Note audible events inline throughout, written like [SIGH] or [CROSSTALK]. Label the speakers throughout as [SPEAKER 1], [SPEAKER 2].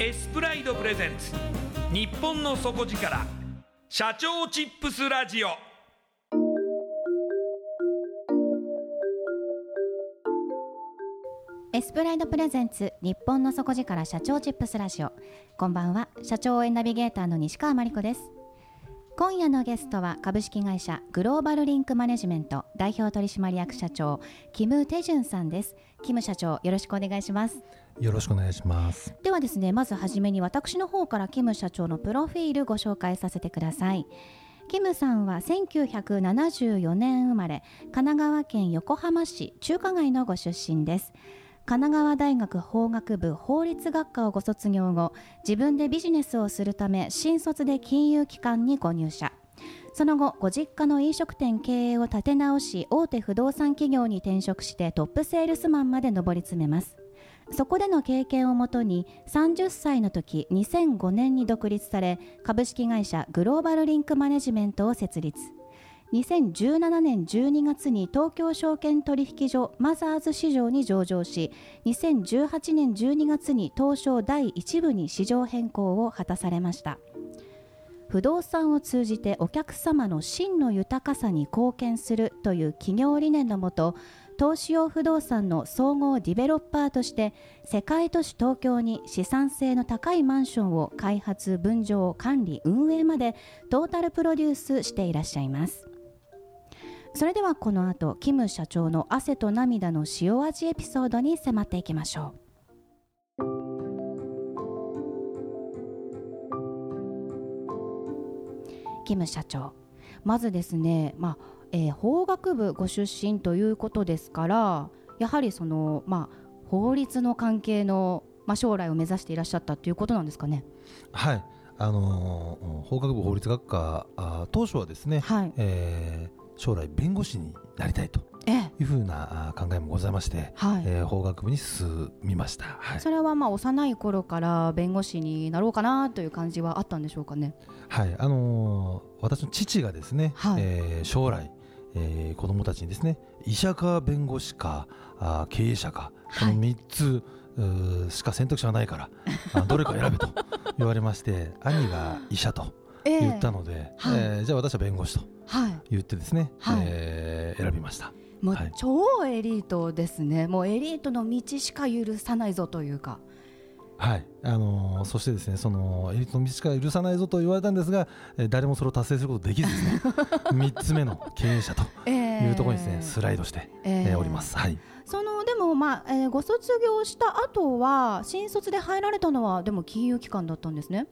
[SPEAKER 1] エスプライドプレゼンツ。日本の底力。社長チップスラジオ。
[SPEAKER 2] エスプライドプレゼンツ。日本の底力。社長チップスラジオ。こんばんは。社長応援ナビゲーターの西川真理子です。今夜のゲストは。株式会社。グローバルリンクマネジメント。代表取締役社長。キム・テジュンさんです。キム社長よろしくお願いします。
[SPEAKER 3] よろしくお願いします。
[SPEAKER 2] ではですねまずはじめに私の方からキム社長のプロフィールご紹介させてください。キムさんは1974年生まれ神奈川県横浜市中華街のご出身です。神奈川大学法学部法律学科をご卒業後自分でビジネスをするため新卒で金融機関にご入社。その後ご実家の飲食店経営を立て直し大手不動産企業に転職してトップセールスマンまで上り詰めます。そこでの経験をもとに30歳の時2005年に独立され株式会社グローバルリンクマネジメントを設立。2017年12月に東京証券取引所マザーズ市場に上場し2018年12月に東証第1部に市場変更を果たされました。不動産を通じてお客様の真の豊かさに貢献するという企業理念のもと投資用不動産の総合ディベロッパーとして世界都市東京に資産性の高いマンションを開発分譲管理運営までトータルプロデュースしていらっしゃいます。それではこの後キム社長の汗と涙の塩味エピソードに迫っていきましょう。キム社長まずですね、まあえー、法学部ご出身ということですからやはりその、まあ、法律の関係の、まあ、将来を目指していらっしゃったということなんですかね。
[SPEAKER 3] はい。あのー、法学部法律学科あ当初はですね、はい。えー、将来弁護士になりたいというふうな考えもございまして、はい。えー、法学部に進みました、
[SPEAKER 2] はい、それはまあ幼い頃から弁護士になろうかなという感じはあったんでしょうかね。
[SPEAKER 3] はい。あのー、私の父がですね、はい。えー、将来えー、子どもたちにですね医者か弁護士かあ経営者かこの3つ、はい、しか選択肢はないからどれか選べと [LAUGHS] 言われまして兄が医者と言ったので、えー、えー、じゃあ私は弁護士と言ってですね、はい、えー、選びました。
[SPEAKER 2] もう超エリートですね、もうエリートの道しか許さないぞというか。
[SPEAKER 3] はい、あのー、そしてですねそのエリートの道しか許さないぞと言われたんですが、えー、誰もそれを達成することできずですね [LAUGHS] 3つ目の経営者というところにですね、スライドして、えー、おります。はい。
[SPEAKER 2] そのでもまあ、えー、ご卒業した後は新卒で入られたのはでも金融機関だったんですね。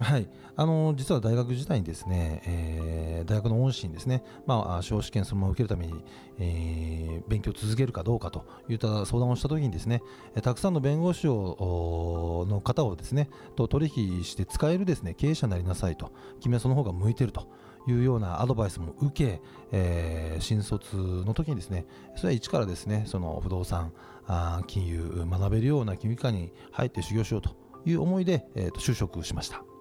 [SPEAKER 3] はい、あの実は大学時代にですね、えー、大学の恩師にですね、まあ、司法試験そのまま受けるために、えー、勉強を続けるかどうかといった相談をしたときにですね、たくさんの弁護士をの方をですねと取引して使えるですね経営者になりなさいと、君はその方が向いてると。いうようなアドバイスも受け、えー、新卒の時にですねそれは一からですねその不動産あ金融学べるような金融機関に入って修行しようという思いで、えー、と就職しました。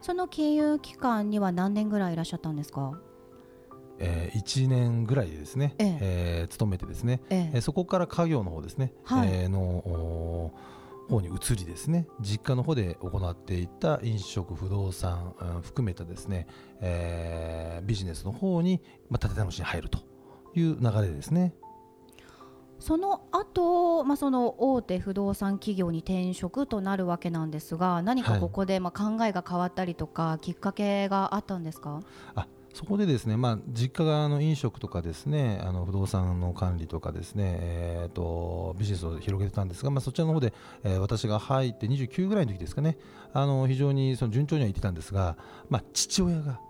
[SPEAKER 2] その金融機関には何年ぐらいいらっしゃったんですか？
[SPEAKER 3] えー、1年ぐらいでですね、ええ。えー、勤めてですね、ええ。そこから家業の方ですね、はい、えー、の方に移りですね。実家の方で行っていた飲食不動産、うん、含めたですね、えー、ビジネスの方に、まあ、立て直しに入るという流れですね。
[SPEAKER 2] その後、まあその大手不動産企業に転職となるわけなんですが何かここでまあ考えが変わったりとか、きっかけがあったんですか？
[SPEAKER 3] あそこでですね、まあ、実家がの飲食とかですねあの不動産の管理とかですね、えーと、ビジネスを広げてたんですが、まあ、そちらの方で、えー、私が入って29ぐらいの時ですかねあの非常にその順調には行ってたんですが、まあ、父親が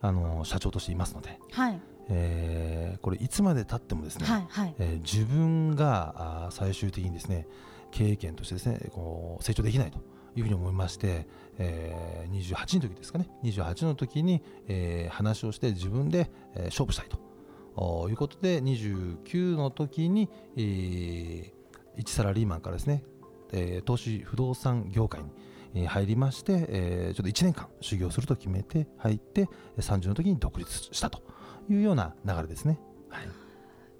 [SPEAKER 3] あの社長としていますので、はいえー、これいつまでたってもですね、はいはい、えー、自分があ最終的にですね経験としてですねこう成長できないというふうに思いまして、えー、28の時ですかね。28の時に、えー、話をして自分で、えー、勝負したいということで29の時に、えー、一サラリーマンからですね、えー、投資不動産業界に入りまして、えー、ちょっと1年間修行すると決めて入って30の時に独立したというような流れですね。はい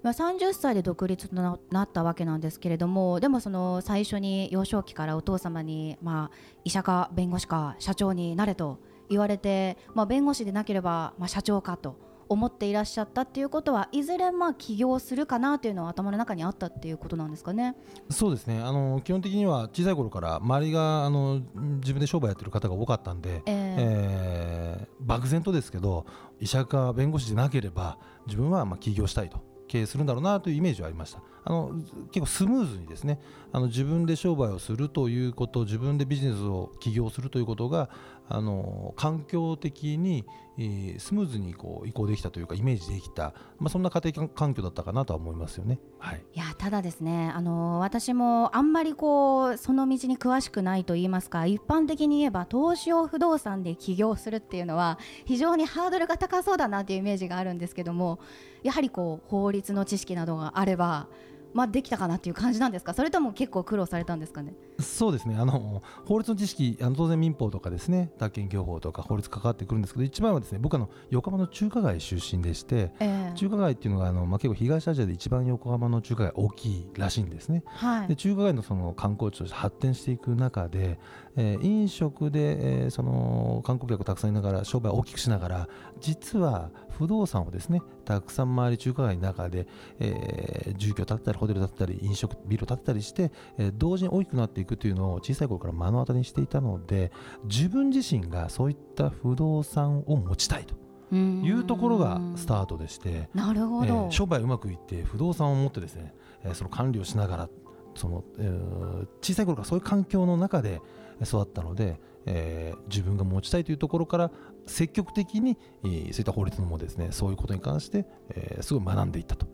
[SPEAKER 2] まあ、30歳で独立となったわけなんですけれどもでもその最初に幼少期からお父様に、まあ、医者か弁護士か社長になれと言われて、まあ、弁護士でなければ、まあ、社長かと思っていらっしゃったっていうことはいずれまあ起業するかなというのは頭の中にあったっていうことなんですかね。
[SPEAKER 3] そうですね。あの基本的には小さい頃から周りがあの自分で商売やってる方が多かったんで、えー、えー、漠然とですけど医者か弁護士でなければ自分はまあ起業したいと経営するんだろうなというイメージはありました。あの結構スムーズにですねあの自分で商売をするということ自分でビジネスを起業するということがあの環境的に、え、スムーズにこう移行できたというかイメージできた、まあ、そんな家庭環境だったかなとは思いますよね。はい、
[SPEAKER 2] いやただですねあの私もあんまりこうその道に詳しくないと言いますか一般的に言えば投資用不動産で起業するっていうのは非常にハードルが高そうだなというイメージがあるんですけどもやはりこう法律の知識などがあればまあ、できたかなっていう感じなんですか？それとも結構苦労されたんですかね？
[SPEAKER 3] そうですね。あの法律の知識あの当然民法とかですね宅建業法とか法律関わってくるんですけど一番はですね僕あの横浜の中華街出身でして、えー、中華街っていうのがあの、まあ、結構東アジアで一番横浜の中華街大きいらしいんですね、はい、で中華街のその観光地として発展していく中で、えー、飲食で、えー、その観光客をたくさんいながら商売を大きくしながら実は不動産をですねたくさん周り中華街の中で、えー、住居を建てたりホテル建てたり飲食ビルを建てたりして、えー、同時に大きくなっていくというのを小さい頃から目の当たりにしていたので自分自身がそういった不動産を持ちたいと。いうところがスタートでして
[SPEAKER 2] なるほど、え
[SPEAKER 3] ー、商売うまくいって不動産を持ってですね、えー、その管理をしながらその、えー、小さい頃からそういう環境の中で育ったので、えー、自分が持ちたいというところから積極的に、えー、そういった法律のもですねそういうことに関して、えー、すごい学んでいったと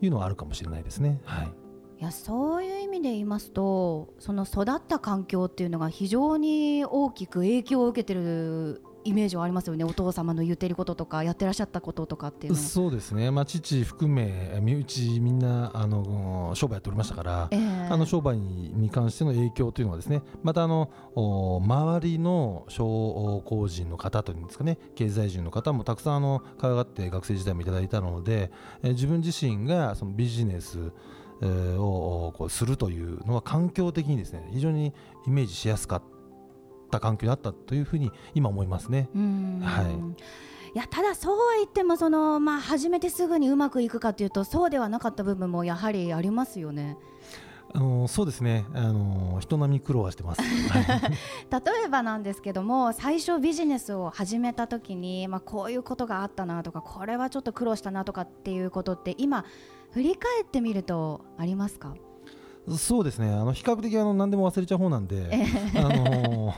[SPEAKER 3] いうのはあるかもしれないですね。はい
[SPEAKER 2] いやそういう意味で言いますとその育った環境っていうのが非常に大きく影響を受けてるイメージはありますよね。お父様の言ってることとかやってらっしゃったこととかっていう
[SPEAKER 3] そうですね、まあ、父含め身内みんなあの商売やっておりましたから、えー、あの商売に関しての影響というのはですねまたあの周りの商工人の方というんですかね経済人の方もたくさんあの可愛がって学生時代もいただいたので、えー、自分自身がそのビジネスをこうするというのは環境的にですね非常にイメージしやすかったった環境だったというふうに今思いますね。はい。
[SPEAKER 2] いやただそうは言ってもその、まあ、始めてすぐにうまくいくかというとそうではなかった部分もやはりありますよね。
[SPEAKER 3] あのそうですね、あの人並み苦労はしてます、[LAUGHS] はい、
[SPEAKER 2] 例えばなんですけども最初ビジネスを始めた時に、まあ、こういうことがあったなとかこれはちょっと苦労したなとかっていうことって今振り返ってみるとありますか？
[SPEAKER 3] そうですね。あの比較的あの何でも忘れちゃう方なんで、あのー、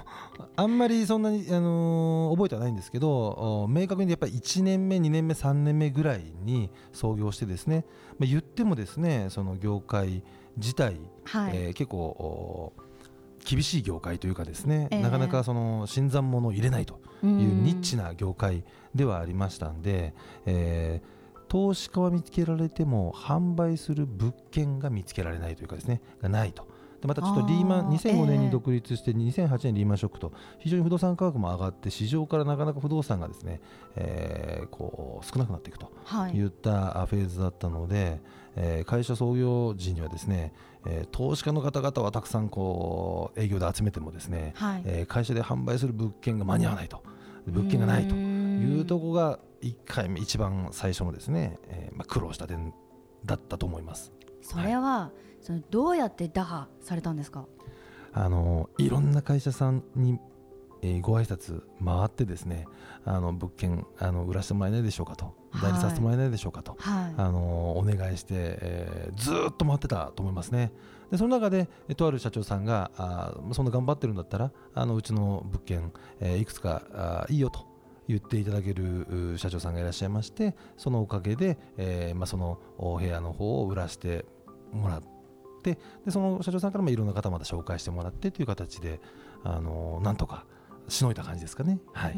[SPEAKER 3] あんまりそんなに、あのー、覚えてはないんですけど明確にやっぱり1年目2年目3年目ぐらいに創業してですね、まあ、言ってもですねその業界自体、はい、えー、結構厳しい業界というかですね、えー、なかなかその新参者を入れないというニッチな業界ではありましたんで、えー投資家は見つけられても販売する物件が見つけられないというかですねがないと。でまたちょっとリーマン2005年に独立して2008年リーマンショックと非常に不動産価格も上がって市場からなかなか不動産がですね、えー、こう少なくなっていくとい。ったフェーズだったので、えー、会社創業時にはですね、えー、投資家の方々はたくさんこう営業で集めてもですね、はい、えー、会社で販売する物件が間に合わないと。物件がないというところが1回目一番最初のですね、えーまあ、苦労した点だったと思います。
[SPEAKER 2] それは、はいそのどうやって打破されたんですか？
[SPEAKER 3] あのいろんな会社さんに、えー、ご挨拶回ってですねあの物件あの売らせてもらえないでしょうかと、代理させてもらえないでしょうかと、はい、あのお願いして、えー、ずっと回ってたと思いますね。でその中でとある社長さんがあそんな頑張ってるんだったらあのうちの物件、えー、いくつかあいいよと言っていただける社長さんがいらっしゃいましてそのおかげで、えーまあ、そのお部屋の方を売らせてもらってでその社長さんからもいろんな方また紹介してもらってという形であのなんとかしのいだ感じですかね、はい、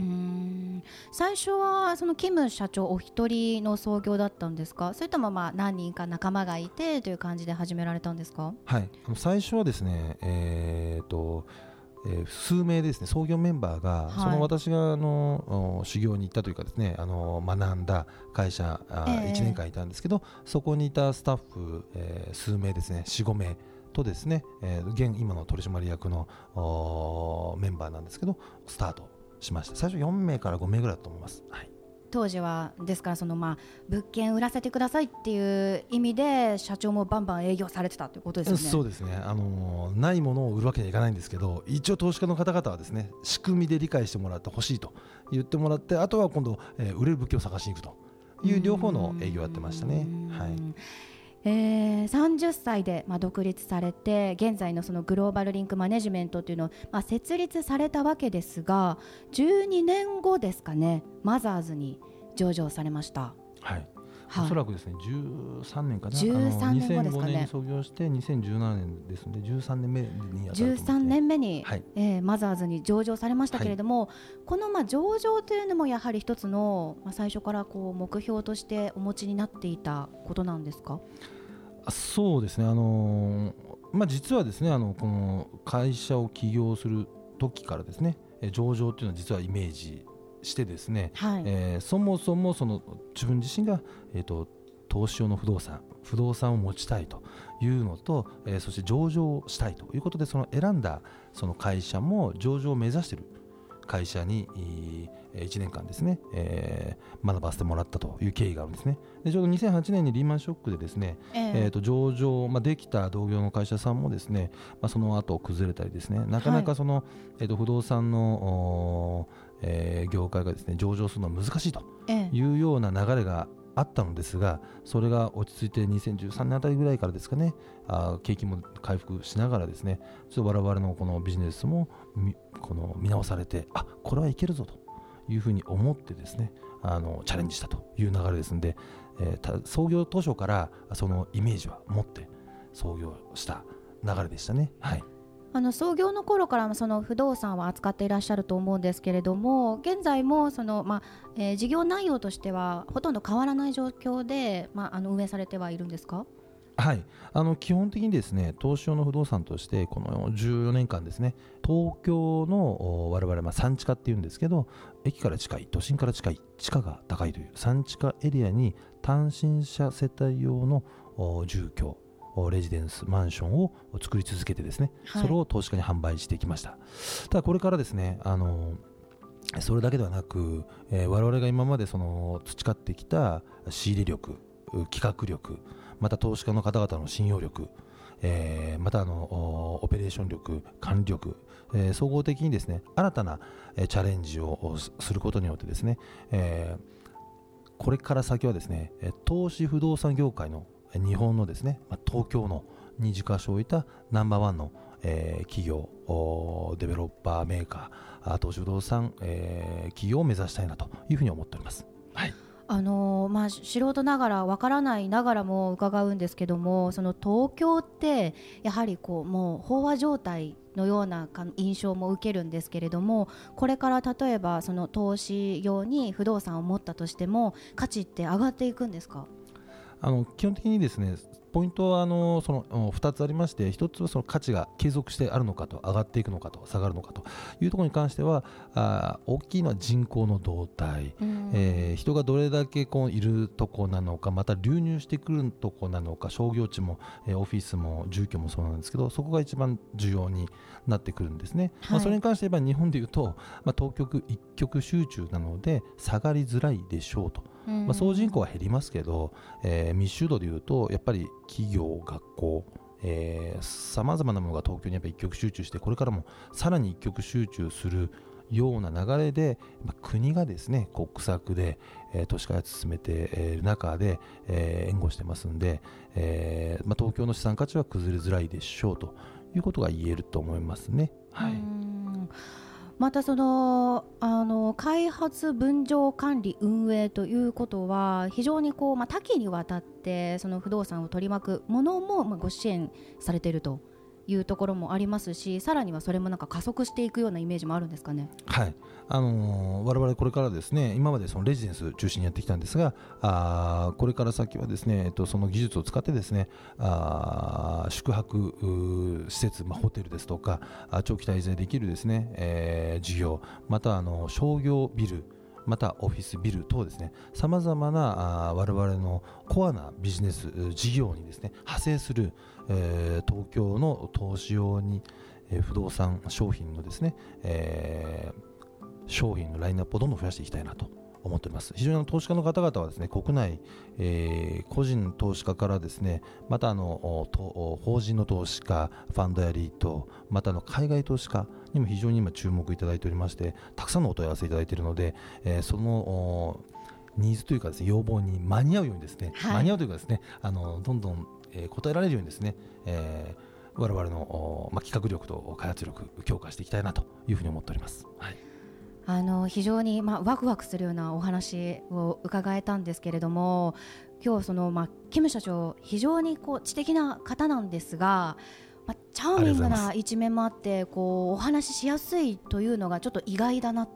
[SPEAKER 2] 最初はそのキム社長お一人の創業だったんですか？それともまあ何人か仲間がいてという感じで始められたんですか？
[SPEAKER 3] はい。最初はですねえー、とえー、数名ですね創業メンバーが、はい、その私があの修行に行ったというかですねあの学んだ会社、えー、1年間いたんですけどそこにいたスタッフ、えー、数名ですね45名とですね、えー、現今の取締役のメンバーなんですけどスタートしました。最初4名から5名ぐらいだと思います。はい
[SPEAKER 2] 当時はですからそのまあ物件売らせてくださいっていう意味で社長もバンバン営業されてたということですね。
[SPEAKER 3] そうですね。あのないものを売るわけにはいかないんですけど、一応投資家の方々はですね仕組みで理解してもらってほしいと言ってもらって、あとは今度、えー、売れる物件を探しに行くという両方の営業をやってましたね。はい。
[SPEAKER 2] えー、30歳で、まあ、独立されて現在のそのグローバルリンクマネジメントというのを、まあ、設立されたわけですが12年後ですかねマザーズに上場されました。
[SPEAKER 3] はいおそらくですね13年かな。
[SPEAKER 2] 13年後ですか
[SPEAKER 3] ね。2005年に創業して2017年ですので13年目に
[SPEAKER 2] あたると13年目に、はい、えー、マザーズに上場されましたけれども、はい、このまあ上場というのもやはり一つの、まあ、最初からこう目標としてお持ちになっていたことなんですか？
[SPEAKER 3] そうですね、あのー、まあ、実はですねあのこの会社を起業する時からですね上場というのは実はイメージしてですね、はい、えー、そもそもその自分自身が、えーと、投資用の不動産不動産を持ちたいというのと、えー、そして上場したいということでその選んだその会社も上場を目指している会社に1年間ですね、えー、学ばせてもらったという経緯があるんですね。でちょうど2008年にリーマンショックでですね、えー、えーと上場、まあ、できた同業の会社さんもですね、まあ、その後崩れたりですねなかなかその、はい、えー、と不動産のえー、業界がですね上場するのは難しいというような流れがあったのですが、それが落ち着いて2013年あたりぐらいからですかね、あ景気も回復しながらですね、ちょっと我々のこのビジネスもこの見直されて、あこれはいけるぞというふうに思ってですね、あのチャレンジしたという流れですので、えー、創業当初からそのイメージは持って創業した流れでしたね。はい
[SPEAKER 2] あの創業の頃からその不動産を扱っていらっしゃると思うんですけれども現在もその、まあえー、事業内容としてはほとんど変わらない状況で、まあ、あの運営されてはいるんですか？
[SPEAKER 3] はい。あの基本的にですね東証の不動産としてこの14年間ですね東京の我々まあ産地下っていうんですけど駅から近い都心から近い地価が高いという産地下エリアに単身者世帯用の住居レジデンスマンションを作り続けてですね、はい、それを投資家に販売してきました。ただこれからですねあのそれだけではなく、えー、我々が今までその培ってきた仕入れ力企画力また投資家の方々の信用力えー、またあのオペレーション力管理力、えー、総合的にですね新たな、えー、チャレンジをすることによってですね、えー、これから先はですね投資不動産業界の日本のですね、まあ、東京のに軸足を置いたナンバーワンの、えー、企業デベロッパーメーカー投資不動産、えー、企業を目指したいなというふうに思っております。はい
[SPEAKER 2] あのまあ、素人ながらわからないながらも伺うんですけどもその東京ってやはりこうもう飽和状態のような印象も受けるんですけれどもこれから例えばその投資用に不動産を持ったとしても価値って上がっていくんですか？
[SPEAKER 3] あの基本的にですねポイントはあのその2つありまして1つはその価値が継続してあるのかと上がっていくのかと下がるのかというところに関してはあ大きいのは人口の動態、えー、人がどれだけこういるとこなのかまた流入してくるとこなのか商業地も、えー、オフィスも住居もそうなんですけどそこが一番重要になってくるんですね、はい、まあ、それに関して言えば日本でいうと、まあ、東極一極集中なので下がりづらいでしょうと。まあ、総人口は減りますけど、えー、密集度でいうとやっぱり企業、学校さまざまなものが東京にやっぱ一極集中してこれからもさらに一極集中するような流れで、まあ、国がですね国策で、えー、都市開発進めてい、える中で、えー、援護してますんで、えーまあ、東京の資産価値は崩れづらいでしょうということが言えると思いますね。はい
[SPEAKER 2] またそのあの開発分譲管理運営ということは非常にこう、まあ、多岐にわたってその不動産を取り巻くものも、まあ、ご支援されていると。いうところもありますしさらにはそれもなんか加速していくようなイメージもあるんですかね？
[SPEAKER 3] はいあのー、我々これからですね今までそのレジデンス中心にやってきたんですがあこれから先はですね、えっと、その技術を使ってですねあ宿泊施設、まあ、ホテルですとか長期滞在できるですね、えー、事業またあの商業ビルまたオフィスビル等ですね。さまざまな我々のコアなビジネス事業にですね派生する、えー、東京の投資用に、えー、不動産商品のですね、えー、商品のラインナップをどんどん増やしていきたいなと思っております。非常に投資家の方々はですね国内、えー、個人投資家からですねまたあの法人の投資家ファンドやリートまたの海外投資家にも非常に今注目いただいておりましてたくさんのお問い合わせいただいているので、えー、そのニーズというかですね要望に間に合うようにですね、はい、間に合うというかですねあのどんどん、えー、答えられるようにですね、えー、我々の、まあ、企画力と開発力強化していきたいなというふうに思っております。はい
[SPEAKER 2] あの非常に、まあ、ワクワクするようなお話を伺えたんですけれども今日その、まあ、キム社長非常にこう知的な方なんですがまあ、チャーミングな一面もあってこうお話ししやすいというのがちょっと意外だなっ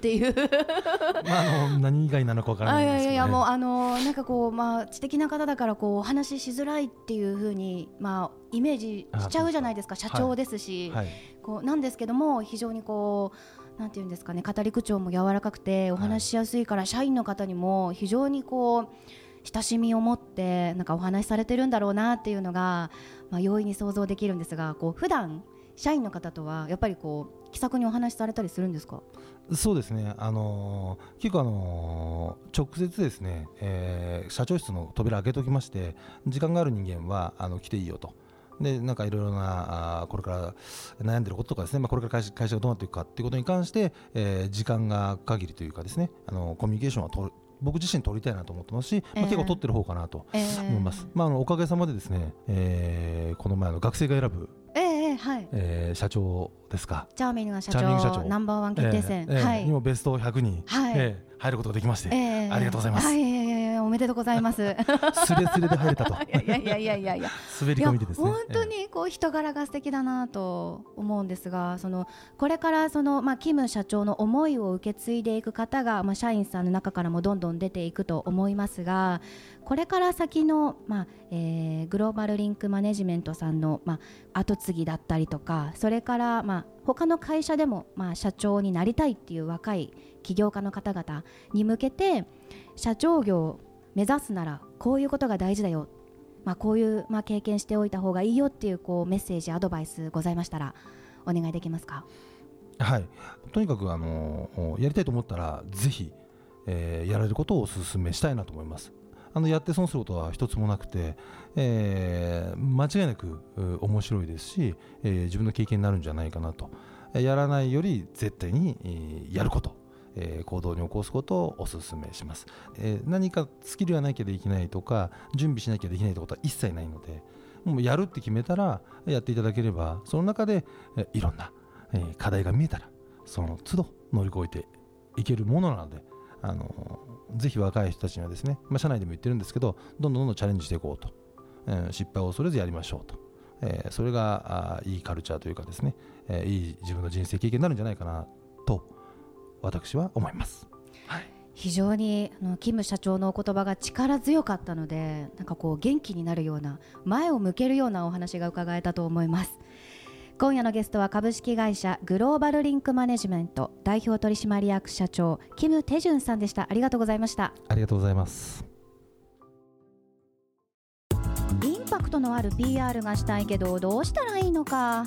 [SPEAKER 2] ていう。[LAUGHS]
[SPEAKER 3] まあ、あの何以外なのか分からないですけど、ね、いやいや
[SPEAKER 2] もうあのなんかこう、まあ、知的な方だからこうお話ししづらいっていうふうに、まあ、イメージしちゃうじゃないですか。社長ですし、はい。はい、こうなんですけども非常にこうなんていうんですかね語り口調も柔らかくてお話ししやすいから、社員の方にも非常にこう親しみを持ってなんかお話しされてるんだろうなっていうのが、まあ、容易に想像できるんですがこう普段社員の方とはやっぱりこう気さくにお話しされたりするんですか？
[SPEAKER 3] そうですね、あのー、結構、あのー、直接ですね、えー、社長室の扉開けておきまして時間がある人間はあの来ていいよと。でなんかいろいろなあこれから悩んでることとかですね、まあ、これから会社会社がどうなっていくかっていうことに関して、えー、時間が限りというかですね。あのコミュニケーションを取僕自身取りたいなと思ってますし、まあ、結構取ってる方かなと思います、えー、まあ、あのおかげさまでですね、えー、この前の学生が選ぶ、
[SPEAKER 2] えーはい。
[SPEAKER 3] えー、社長ですか。
[SPEAKER 2] チャーミングな社長ナンバーワン決定戦、
[SPEAKER 3] えーえー、はい、にもベスト100に、はい。えー、入ることができまして、えー、ありがとうございます。
[SPEAKER 2] はい。おめでとうございます。
[SPEAKER 3] すれすれで入れたと。[LAUGHS]
[SPEAKER 2] いやいやいやいやいや。
[SPEAKER 3] 滑り込みでですね。
[SPEAKER 2] 本当にこう人柄が素敵だなと思うんですが、そのこれからそのまあキム社長の思いを受け継いでいく方がまあ社員さんの中からもどんどん出ていくと思いますが、これから先のまあ、えー、グローバルリンクマネジメントさんのまあ後継ぎだったりとか、それからまあ他の会社でもまあ社長になりたいっていう若い起業家の方々に向けて社長業目指すならこういうことが大事だよ、まあ、こういう、まあ、経験しておいた方がいいよっていうこうメッセージアドバイスございましたらお願いできますか？
[SPEAKER 3] はい。とにかくあのやりたいと思ったらぜひ、えー、やられることをお勧めしたいなと思います。あのやって損することは一つもなくて、えー、間違いなく面白いですし、えー、自分の経験になるんじゃないかなと。やらないより絶対に、えー、やること。えー、行動に起こすことをお勧めします、えー、何かスキルがなきゃできないとか準備しなきゃできないってことは一切ないのでもうやるって決めたらやっていただければその中で、えー、いろんな、えー、課題が見えたらその都度乗り越えていけるものなのであのぜひ若い人たちにはですね、まあ、社内でも言ってるんですけどどんどんどんどんチャレンジしていこうと、えー、失敗を恐れずやりましょうと、え、それがあいいカルチャーというかですね、え、いい自分の人生経験になるんじゃないかなと私は思います。
[SPEAKER 2] はい。非常にあのキム社長のお言葉が力強かったのでなんかこう元気になるような前を向けるようなお話が伺えたと思います。今夜のゲストは株式会社グローバルリンクマネジメント代表取締役社長キム・テジュンさんでした。ありがとうございました。
[SPEAKER 3] ありがとうございます。
[SPEAKER 2] インパクトのある PR がしたいけどどうしたらいいのか